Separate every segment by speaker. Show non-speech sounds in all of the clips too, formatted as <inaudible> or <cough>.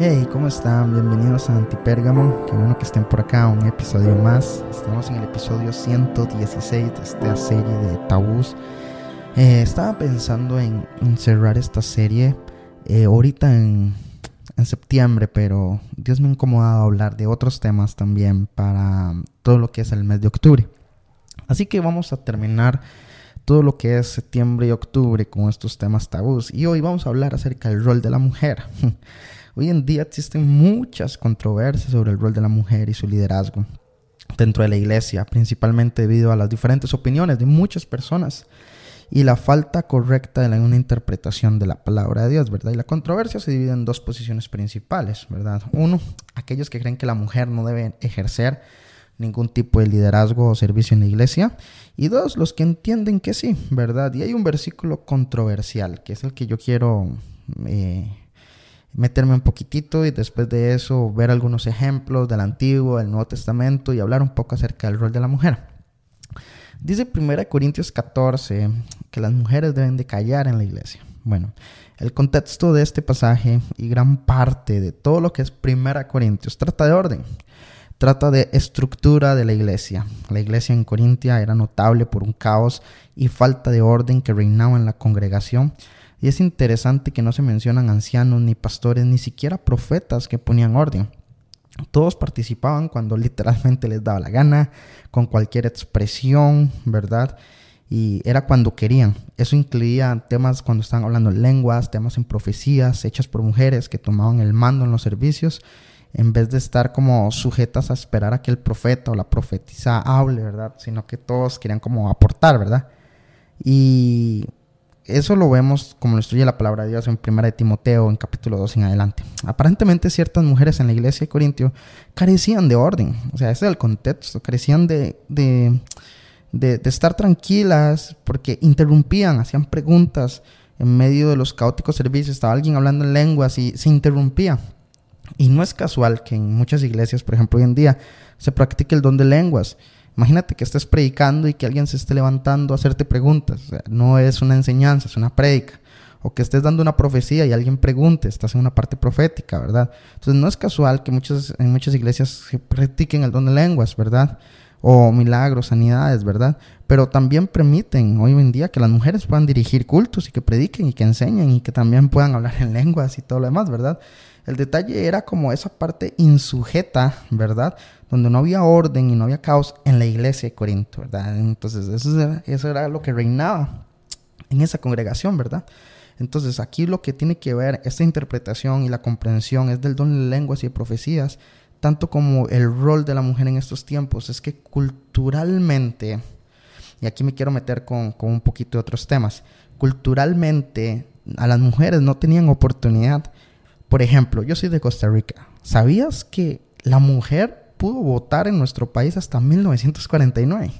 Speaker 1: Hey, ¿cómo están? Bienvenidos a Antipérgamo. Qué bueno que estén por acá, un episodio más. Estamos en el episodio 116 de esta serie de tabús. Eh, estaba pensando en, cerrar esta serie eh, ahorita en, en, septiembre, pero Dios me ha incomodado hablar de otros temas también para todo lo que es el mes de octubre. Así que vamos a terminar todo lo que es septiembre y octubre con estos temas tabús. Y hoy vamos a hablar acerca del rol de la mujer. <laughs> Hoy en día existen muchas controversias sobre el rol de la mujer y su liderazgo dentro de la iglesia, principalmente debido a las diferentes opiniones de muchas personas y la falta correcta de una interpretación de la palabra de Dios, ¿verdad? Y la controversia se divide en dos posiciones principales, ¿verdad? Uno, aquellos que creen que la mujer no debe ejercer ningún tipo de liderazgo o servicio en la iglesia. Y dos, los que entienden que sí, ¿verdad? Y hay un versículo controversial, que es el que yo quiero eh, meterme un poquitito y después de eso ver algunos ejemplos del Antiguo, del Nuevo Testamento y hablar un poco acerca del rol de la mujer. Dice 1 Corintios 14 que las mujeres deben de callar en la iglesia. Bueno, el contexto de este pasaje y gran parte de todo lo que es 1 Corintios trata de orden, trata de estructura de la iglesia. La iglesia en Corintia era notable por un caos y falta de orden que reinaba en la congregación y es interesante que no se mencionan ancianos, ni pastores, ni siquiera profetas que ponían orden. Todos participaban cuando literalmente les daba la gana, con cualquier expresión, ¿verdad? Y era cuando querían. Eso incluía temas cuando estaban hablando lenguas, temas en profecías hechas por mujeres que tomaban el mando en los servicios, en vez de estar como sujetas a esperar a que el profeta o la profetisa hable, ¿verdad? Sino que todos querían como aportar, ¿verdad? Y eso lo vemos como lo instruye la palabra de Dios en 1 de Timoteo, en capítulo 2 en adelante. Aparentemente ciertas mujeres en la iglesia de Corintio carecían de orden, o sea, ese es el contexto, carecían de, de, de, estar tranquilas porque interrumpían, hacían preguntas en medio de los caóticos servicios, estaba alguien hablando en lenguas y se interrumpía. Y no es casual que en muchas iglesias, por ejemplo, hoy en día, se practique el don de lenguas. Imagínate que estés predicando y que alguien se esté levantando a hacerte preguntas. no es una enseñanza, es una prédica. O que estés dando una profecía y alguien pregunte, estás en una parte profética, ¿verdad? Entonces no es casual que muchas, en muchas iglesias se practiquen el don de lenguas, ¿verdad? O milagros, sanidades, ¿verdad? Pero también permiten hoy en día que las mujeres puedan dirigir cultos y que prediquen y que enseñen y que también puedan hablar en lenguas y todo lo demás, ¿verdad? El detalle era como esa parte insujeta, ¿verdad? Donde no había orden y no había caos en la iglesia de Corinto, ¿verdad? Entonces eso era, eso era lo que reinaba en esa congregación, ¿verdad? Entonces aquí lo que tiene que ver esta interpretación y la comprensión es del don de lenguas y de profecías, tanto como el rol de la mujer en estos tiempos, es que culturalmente, y aquí me quiero meter con, con un poquito de otros temas, culturalmente a las mujeres no tenían oportunidad por ejemplo, yo soy de Costa Rica. ¿Sabías que la mujer pudo votar en nuestro país hasta 1949?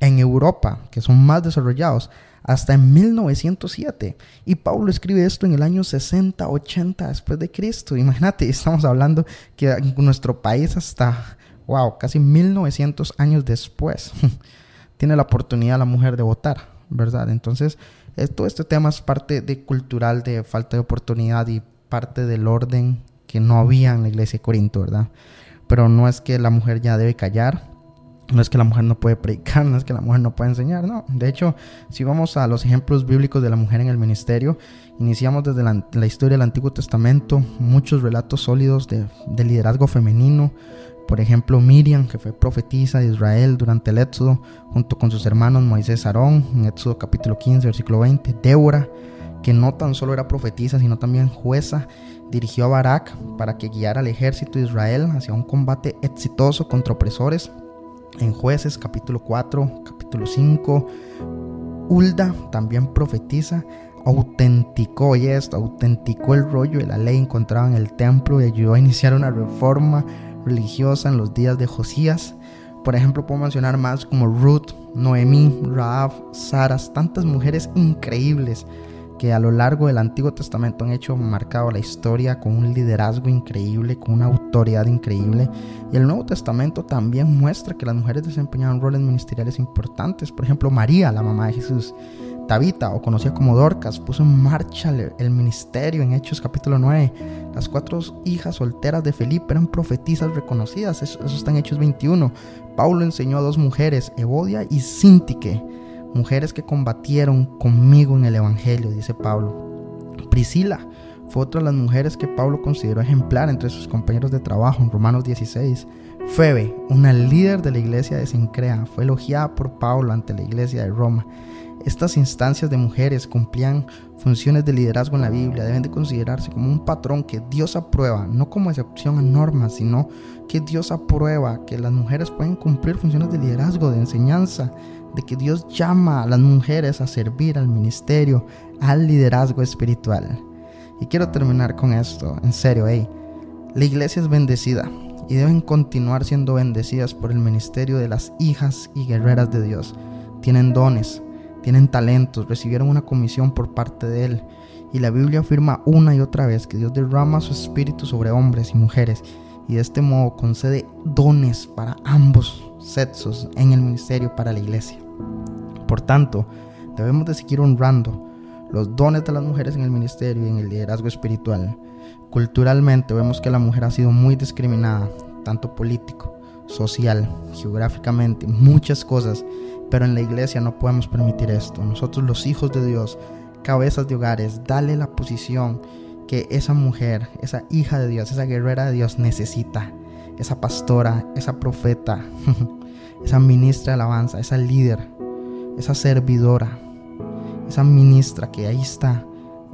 Speaker 1: En Europa, que son más desarrollados, hasta en 1907. Y Pablo escribe esto en el año 60, 80 después de Cristo. Imagínate, estamos hablando que en nuestro país hasta, wow, casi 1900 años después, <laughs> tiene la oportunidad la mujer de votar, ¿verdad? Entonces, todo este tema es parte de cultural de falta de oportunidad y parte del orden que no había en la iglesia de Corinto, ¿verdad? Pero no es que la mujer ya debe callar, no es que la mujer no puede predicar, no es que la mujer no puede enseñar, no. De hecho, si vamos a los ejemplos bíblicos de la mujer en el ministerio, iniciamos desde la, historia del Antiguo Testamento, muchos relatos sólidos de, de, liderazgo femenino. Por ejemplo, Miriam, que fue profetisa de Israel durante el Éxodo, junto con sus hermanos Moisés Aarón, en Éxodo capítulo 15, versículo 20. Débora, que no tan solo era profetisa, sino también jueza, dirigió a Barak para que guiara al ejército de Israel hacia un combate exitoso contra opresores. En jueces capítulo 4, capítulo 5, Hulda también profetiza, autenticó, y esto, autenticó el rollo de la ley encontrado en el templo y ayudó a iniciar una reforma religiosa en los días de Josías. Por ejemplo, puedo mencionar más como Ruth, Noemí, Raab, Saras, tantas mujeres increíbles que a lo largo del Antiguo Testamento han hecho marcado la historia con un liderazgo increíble, con una autoridad increíble. Y el Nuevo Testamento también muestra que las mujeres desempeñaban roles ministeriales importantes. Por ejemplo, María, la mamá de Jesús. Tabita, o conocida como Dorcas, puso en marcha el ministerio en Hechos capítulo 9. Las cuatro hijas solteras de Felipe eran profetisas reconocidas, eso, está en Hechos 21. Pablo enseñó a dos mujeres, Evodia y Sintique mujeres que combatieron conmigo en el Evangelio, dice Pablo. Priscila fue otra de las mujeres que Pablo consideró ejemplar entre sus compañeros de trabajo en Romanos 16. Febe, una líder de la iglesia de Sincrea, fue elogiada por Pablo ante la iglesia de Roma. Estas instancias de mujeres cumplían funciones de liderazgo en la Biblia, deben de considerarse como un patrón que Dios aprueba, no como excepción a normas, sino que Dios aprueba que las mujeres pueden cumplir funciones de liderazgo, de enseñanza, de que Dios llama a las mujeres a servir al ministerio, al liderazgo espiritual. Y quiero terminar con esto, en serio, hey, la iglesia es bendecida y deben continuar siendo bendecidas por el ministerio de las hijas y guerreras de Dios. Tienen dones, tienen talentos, recibieron una comisión por parte de Él. Y la Biblia afirma una y otra vez que Dios derrama su espíritu sobre hombres y mujeres y de este modo concede dones para ambos sexos en el ministerio para la iglesia. Por tanto, debemos de seguir honrando los dones de las mujeres en el ministerio y en el liderazgo espiritual. Culturalmente vemos que la mujer ha sido muy discriminada, tanto político, social, geográficamente, muchas cosas, pero en la iglesia no podemos permitir esto. Nosotros los hijos de Dios, cabezas de hogares, dale la posición que esa mujer, esa hija de Dios, esa guerrera de Dios necesita. Esa pastora, esa profeta, <laughs> esa ministra de alabanza, esa líder, esa servidora, esa ministra que ahí está.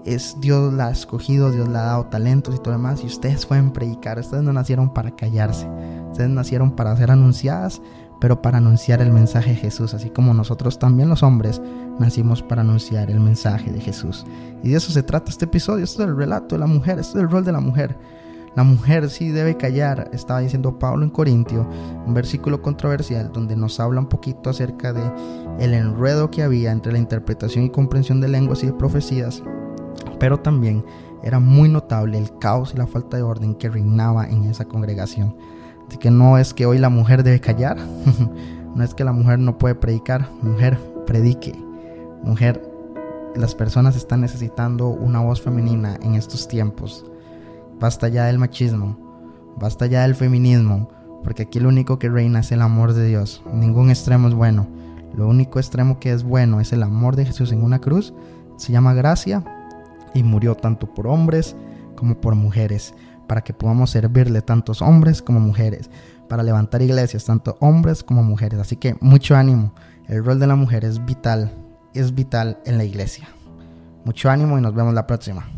Speaker 1: Es Dios la ha escogido, Dios le ha dado talentos y todo demás. Y ustedes pueden predicar. Ustedes no nacieron para callarse. Ustedes nacieron para ser anunciadas, pero para anunciar el mensaje de Jesús, así como nosotros también los hombres nacimos para anunciar el mensaje de Jesús. Y de eso se trata este episodio, esto es el relato de la mujer, esto es el rol de la mujer. La mujer sí debe callar, estaba diciendo Pablo en Corintio, un versículo controversial donde nos habla un poquito acerca de el enredo que había entre la interpretación y comprensión de lenguas y de profecías, pero también era muy notable el caos y la falta de orden que reinaba en esa congregación. Así que no es que hoy la mujer debe callar, <laughs> no es que la mujer no puede predicar, mujer predique, mujer, las personas están necesitando una voz femenina en estos tiempos Basta ya del machismo, basta ya del feminismo, porque aquí lo único que reina es el amor de Dios. Ningún extremo es bueno. Lo único extremo que es bueno es el amor de Jesús en una cruz. Se llama gracia y murió tanto por hombres como por mujeres, para que podamos servirle tantos hombres como mujeres, para levantar iglesias tanto hombres como mujeres. Así que mucho ánimo. El rol de la mujer es vital, es vital en la iglesia. Mucho ánimo y nos vemos la próxima.